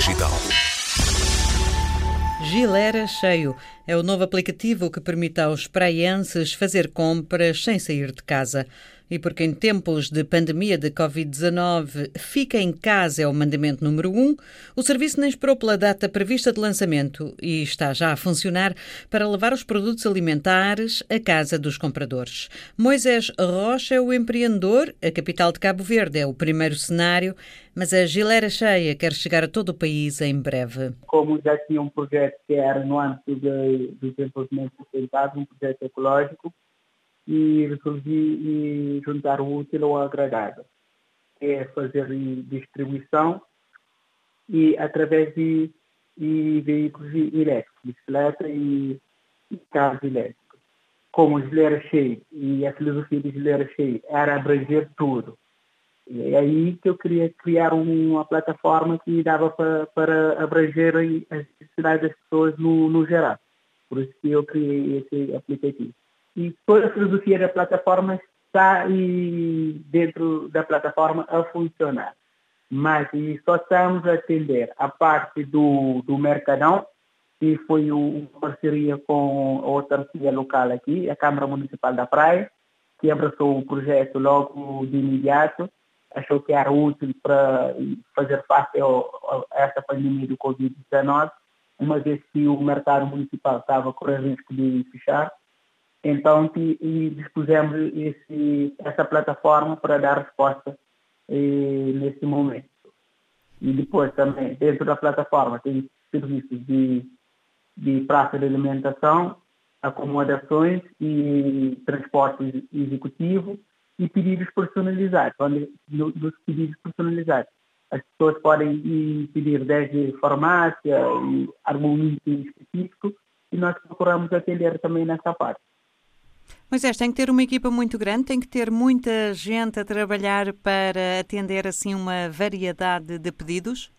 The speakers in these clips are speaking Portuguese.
Digital. Gilera Cheio é o novo aplicativo que permite aos praienses fazer compras sem sair de casa. E porque em tempos de pandemia de Covid-19 fica em casa é o mandamento número um, o serviço nem esperou pela data prevista de lançamento e está já a funcionar para levar os produtos alimentares à casa dos compradores. Moisés Rocha é o empreendedor, a capital de Cabo Verde é o primeiro cenário, mas a Gilera Cheia quer chegar a todo o país em breve. Como já tinha um projeto que era no âmbito do desenvolvimento sustentável, um projeto ecológico, e resolvi juntar o útil ao agradável. É fazer distribuição e através de, de veículos elétricos, bicicleta e, e carros elétricos. Como o geleira cheio e a filosofia do geleira cheio era abranger tudo. E é aí que eu queria criar uma plataforma que dava para, para abranger as necessidades das pessoas no, no geral. Por isso que eu criei esse aplicativo e toda a filosofia da plataforma está aí dentro da plataforma a funcionar. Mas só estamos a atender a parte do, do Mercadão, que foi uma parceria com a autarquia local aqui, a Câmara Municipal da Praia, que abraçou o projeto logo de imediato, achou que era útil para fazer face a essa pandemia do Covid-19, uma vez que o mercado municipal estava com risco de fechar então, e dispusemos esse, essa plataforma para dar resposta eh, nesse momento. E depois também, dentro da plataforma, tem serviços de, de praça de alimentação, acomodações e transporte executivo e pedidos personalizados, onde dos pedidos personalizados. As pessoas podem pedir desde farmácia e algum item específico e nós procuramos atender também nessa parte. Moisés, tem que ter uma equipa muito grande, tem que ter muita gente a trabalhar para atender assim uma variedade de pedidos?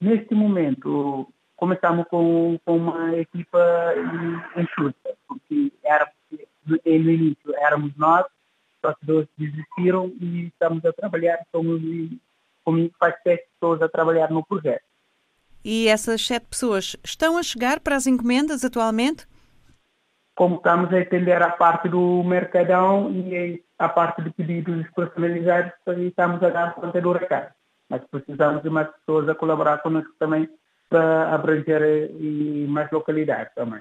Neste momento, começamos com, com uma equipa enxuta, porque era, no início éramos nós, só que dois desistiram e estamos a trabalhar, somos comigo faz sete pessoas a trabalhar no projeto. E essas sete pessoas estão a chegar para as encomendas atualmente? Como estamos a atender a parte do mercadão e a parte de pedidos personalizados, estamos a dar conta do recado. Mas precisamos de mais pessoas a colaborar conosco também para abranger mais localidades também.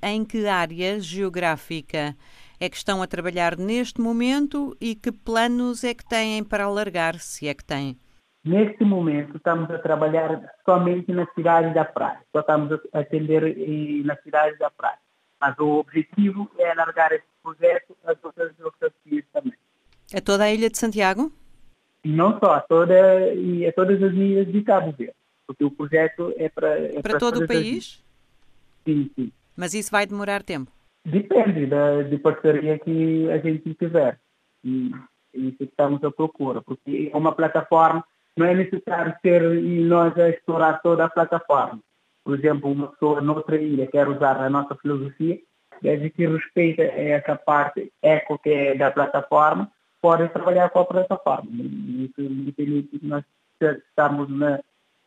Em que área geográfica é que estão a trabalhar neste momento e que planos é que têm para alargar, se é que têm? Neste momento estamos a trabalhar somente na cidade da praia. Só estamos a atender na cidade da praia. Mas o objetivo é alargar esse projeto a outras geografias também. A toda a ilha de Santiago? E não só, a, toda, e a todas as ilhas de Cabo Verde. Porque o projeto é para. É para, para todo o país? Sim, sim. Mas isso vai demorar tempo? Depende da de parceria que a gente tiver. E, isso estamos à procura. Porque é uma plataforma, não é necessário ser nós a explorar toda a plataforma por exemplo, uma pessoa noutra ilha quer usar a nossa filosofia, desde que respeita essa parte eco que é da plataforma, pode trabalhar com a plataforma. Isso independente de nós estarmos na,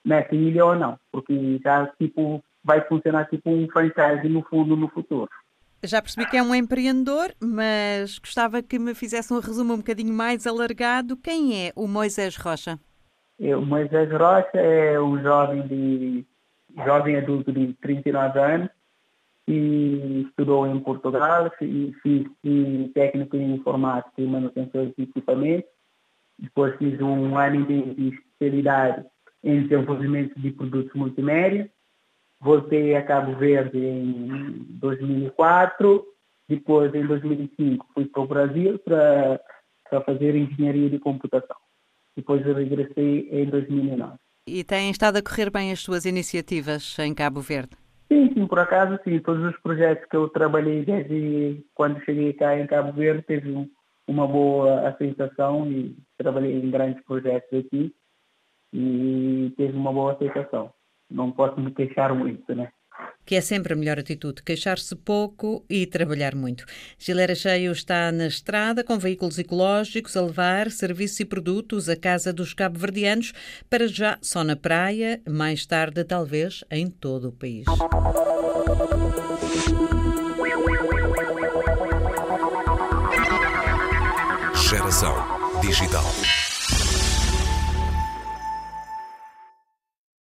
nessa ilha ou não, porque já tipo, vai funcionar tipo um franchise no fundo no futuro. Já percebi que é um empreendedor, mas gostava que me fizesse um resumo um bocadinho mais alargado. Quem é o Moisés Rocha? O Moisés Rocha é um jovem de jovem adulto de 39 anos e estudou em Portugal e fiz técnico em informática e manutenção de equipamentos. Depois fiz um ano de especialidade em desenvolvimento de produtos multimédia. Voltei a Cabo Verde em 2004. Depois, em 2005, fui para o Brasil para, para fazer engenharia de computação. Depois eu regressei em 2009. E têm estado a correr bem as suas iniciativas em Cabo Verde? Sim, sim, por acaso sim. Todos os projetos que eu trabalhei desde quando cheguei cá em Cabo Verde teve uma boa aceitação e trabalhei em grandes projetos aqui e teve uma boa aceitação. Não posso me queixar muito, né? Que é sempre a melhor atitude, queixar-se pouco e trabalhar muito. Gilera Cheio está na estrada com veículos ecológicos a levar serviços e produtos à casa dos cabo-verdianos, para já só na praia, mais tarde talvez em todo o país. Geração digital.